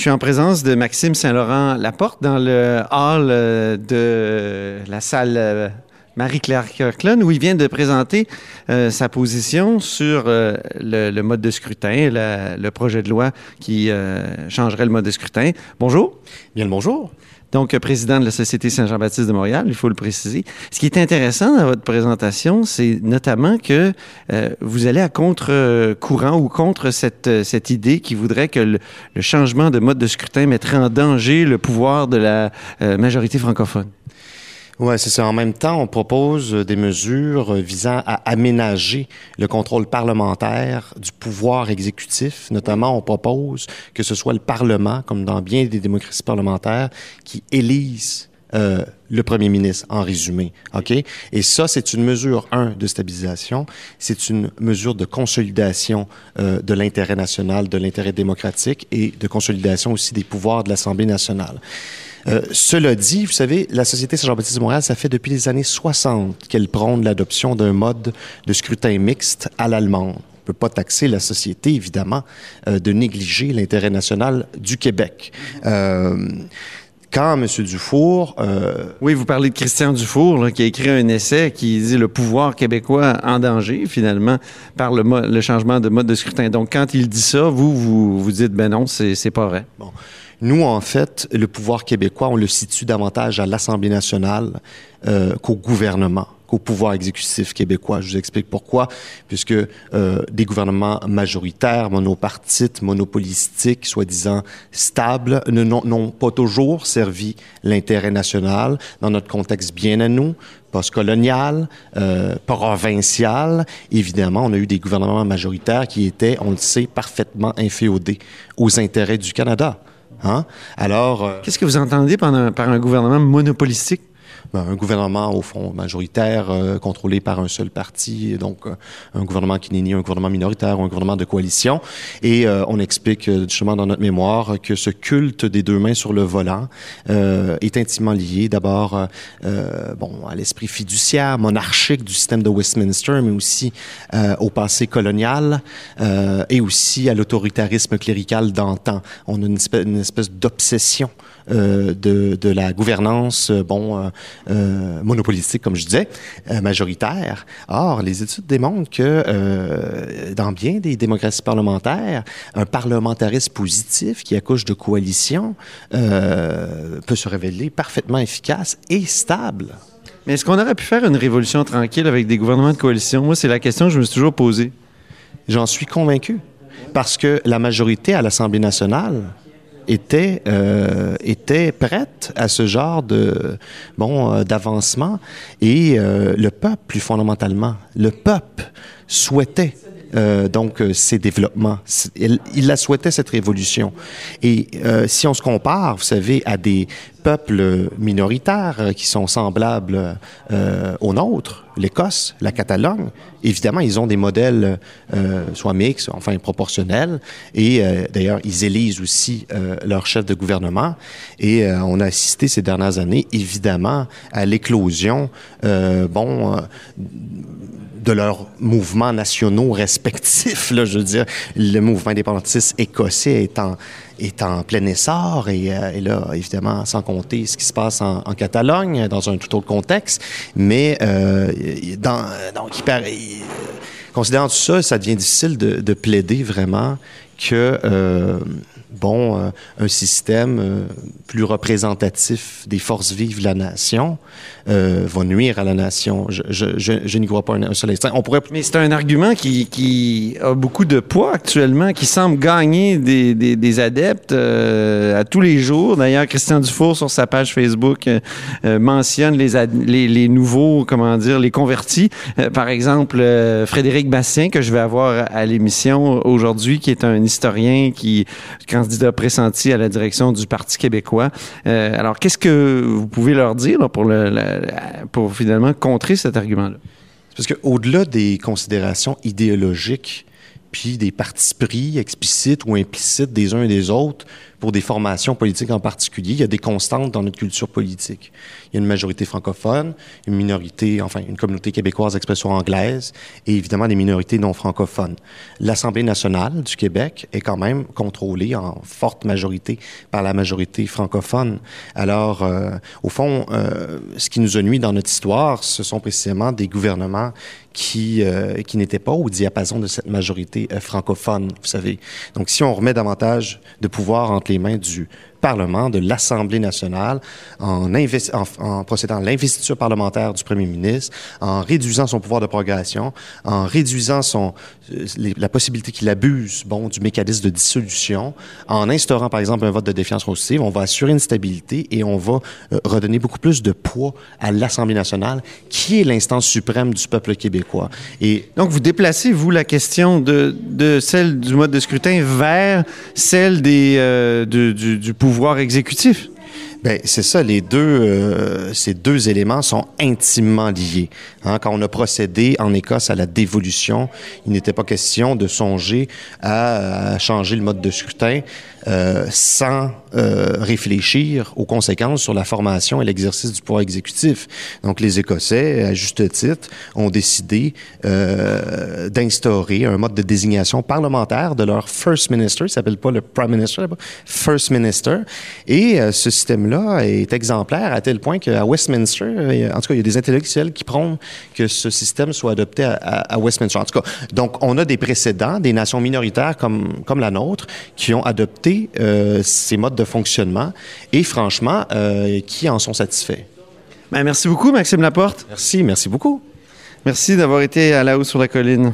Je suis en présence de Maxime Saint-Laurent Laporte dans le hall euh, de la salle euh, Marie-Claire Kirkland, où il vient de présenter euh, sa position sur le, mode de scrutin, le projet de loi qui changerait le mode de scrutin. Bonjour. Bien le bonjour donc président de la Société Saint-Jean-Baptiste de Montréal, il faut le préciser. Ce qui est intéressant dans votre présentation, c'est notamment que euh, vous allez à contre-courant ou contre cette, euh, cette idée qui voudrait que le, changement de mode de scrutin mettrait en danger le pouvoir de la euh, majorité francophone. Oui, c'est ça. En même temps, on propose des mesures visant à aménager le contrôle parlementaire du pouvoir exécutif. Notamment, on propose que ce soit le Parlement, comme dans bien des démocraties parlementaires, qui élise euh, le premier ministre, en résumé. OK? Et ça, c'est une mesure, un, de stabilisation, c'est une mesure de consolidation euh, de l'intérêt national, de l'intérêt démocratique et de consolidation aussi des pouvoirs de l'Assemblée nationale. Euh, cela dit, vous savez, la Société Saint-Jean-Baptiste de Montréal, ça fait depuis les années 60 qu'elle prône l'adoption d'un mode de scrutin mixte à l'allemande. On ne peut pas taxer la société, évidemment, euh, de négliger l'intérêt national du Québec. Euh, quand M. Dufour... Oui, vous parlez de Christian Dufour, qui a écrit un essai qui dit le pouvoir québécois en danger, finalement, par le, le changement de mode de scrutin. Donc, quand il dit ça, vous, vous, vous dites, ben non, c'est pas vrai. Bon. Nous, en fait, le pouvoir québécois, on le situe davantage à l'Assemblée nationale euh, qu'au gouvernement qu'au pouvoir exécutif québécois. Je vous explique pourquoi. Puisque euh, des gouvernements majoritaires, monopartites, monopolistiques, soi-disant stables, n'ont pas toujours servi l'intérêt national dans notre contexte bien à nous, postcolonial, euh, provincial. Évidemment, on a eu des gouvernements majoritaires qui étaient, on le sait, parfaitement inféodés aux intérêts du Canada. Hein? Alors. Euh, Qu'est-ce que vous entendez par un gouvernement monopolistique? Un gouvernement, au fond, majoritaire, euh, contrôlé par un seul parti, donc euh, un gouvernement qui n'est ni un gouvernement minoritaire ou un gouvernement de coalition. Et on explique justement dans notre mémoire que ce culte des deux mains sur le volant est intimement lié d'abord bon, à l'esprit fiduciaire, monarchique du système de Westminster, mais aussi au passé colonial et aussi à l'autoritarisme clérical d'antan. On a une espèce, d'obsession euh, de, de, la gouvernance, euh, bon, euh, euh, monopolistique, comme je disais, majoritaire. Or, les études démontrent que dans bien des démocraties parlementaires, un parlementarisme positif qui accouche de coalition peut se révéler parfaitement efficace et stable. Mais est-ce qu'on aurait pu faire une révolution tranquille avec des gouvernements de coalition? Moi, c'est la question que je me suis toujours posée. J'en suis convaincu. Parce que la majorité à l'Assemblée nationale était, euh, était prête à ce genre de bon euh, d'avancement et euh, le peuple plus fondamentalement le peuple souhaitait euh, donc euh, ces développements. Il, il, la souhaitait cette révolution. Et euh, si on se compare, vous savez, à des peuples minoritaires qui sont semblables aux nôtres, l'Écosse, la Catalogne, évidemment, ils ont des modèles soit mixtes, enfin proportionnels, et d'ailleurs, ils élisent aussi leur chef de gouvernement. Et on a assisté ces dernières années, évidemment, à l'éclosion, bon de leurs mouvements nationaux respectifs. Je veux dire, le mouvement indépendantiste écossais en, est en plein essor et, euh, et, là, évidemment, sans compter ce qui se passe en, Catalogne, dans un tout autre contexte. Mais euh, donc, considérant tout ça, ça devient difficile de, de plaider vraiment que euh, bon, euh, un système euh, plus représentatif des forces vives de la nation euh, va nuire à la nation. Je, je, je, n'y crois pas un, seul instant. On pourrait... Mais c'est un argument qui, qui, a beaucoup de poids actuellement, qui semble gagner des, des, des adeptes à tous les jours. D'ailleurs, Christian Dufour, sur sa page Facebook, mentionne les, les, les, nouveaux, comment dire, les convertis. par exemple, Frédéric Bastien, que je vais avoir à l'émission aujourd'hui, qui est un historien qui, quand candidat pressenti à la direction du Parti québécois. Euh, alors, qu'est-ce que vous pouvez leur dire pour, pour finalement contrer cet argument-là? Parce qu'au-delà des considérations idéologiques, puis des partis pris explicites ou implicites des uns et des autres, pour des formations politiques en particulier. Il y a des constantes dans notre culture politique. Il y a une majorité francophone, une minorité, enfin une communauté québécoise d'expression anglaise et évidemment des minorités non francophones. L'Assemblée nationale du Québec est quand même contrôlée en forte majorité par la majorité francophone. Alors, euh, au fond, euh, ce qui nous a nuit dans notre histoire, ce sont précisément des gouvernements qui, euh, qui n'étaient pas au diapason de cette majorité euh, francophone, vous savez. Donc, si on remet davantage de pouvoir entre mains du Parlement, de l'Assemblée nationale, en, procédant à l'investiture parlementaire du premier ministre, en réduisant son pouvoir de progression, en réduisant euh, la possibilité qu'il abuse bon, du mécanisme de dissolution, en instaurant par exemple un vote de défiance constitutive, on va assurer une stabilité et on va euh, redonner beaucoup plus de poids à l'Assemblée nationale, qui est l'instance suprême du peuple québécois. Et donc vous déplacez vous la question de, celle du mode de scrutin vers celle des, euh, du, du pouvoir pouvoir exécutif. Ben, c'est ça, les deux, euh, ces deux éléments sont intimement liés. Hein, quand on a procédé en Écosse à la dévolution, il n'était pas question de songer à, changer le mode de scrutin euh, sans euh, réfléchir aux conséquences sur la formation et l'exercice du pouvoir exécutif. Donc, les Écossais, à juste titre, ont décidé euh, d'instaurer un mode de désignation parlementaire de leur First Minister, il s'appelle pas le Prime Minister, First Minister, et ce système-là est exemplaire à tel point qu'à Westminster, en tout cas, il y a des intellectuels qui prônent que ce système soit adopté à, à, Westminster. En tout cas, donc, on a des précédents, des nations minoritaires comme, comme la nôtre, qui ont adopté euh, ces modes de fonctionnement et, franchement, euh, qui en sont satisfaits. Ben, merci beaucoup, Maxime Laporte. Merci, merci beaucoup. Merci d'avoir été à la haut sur la colline.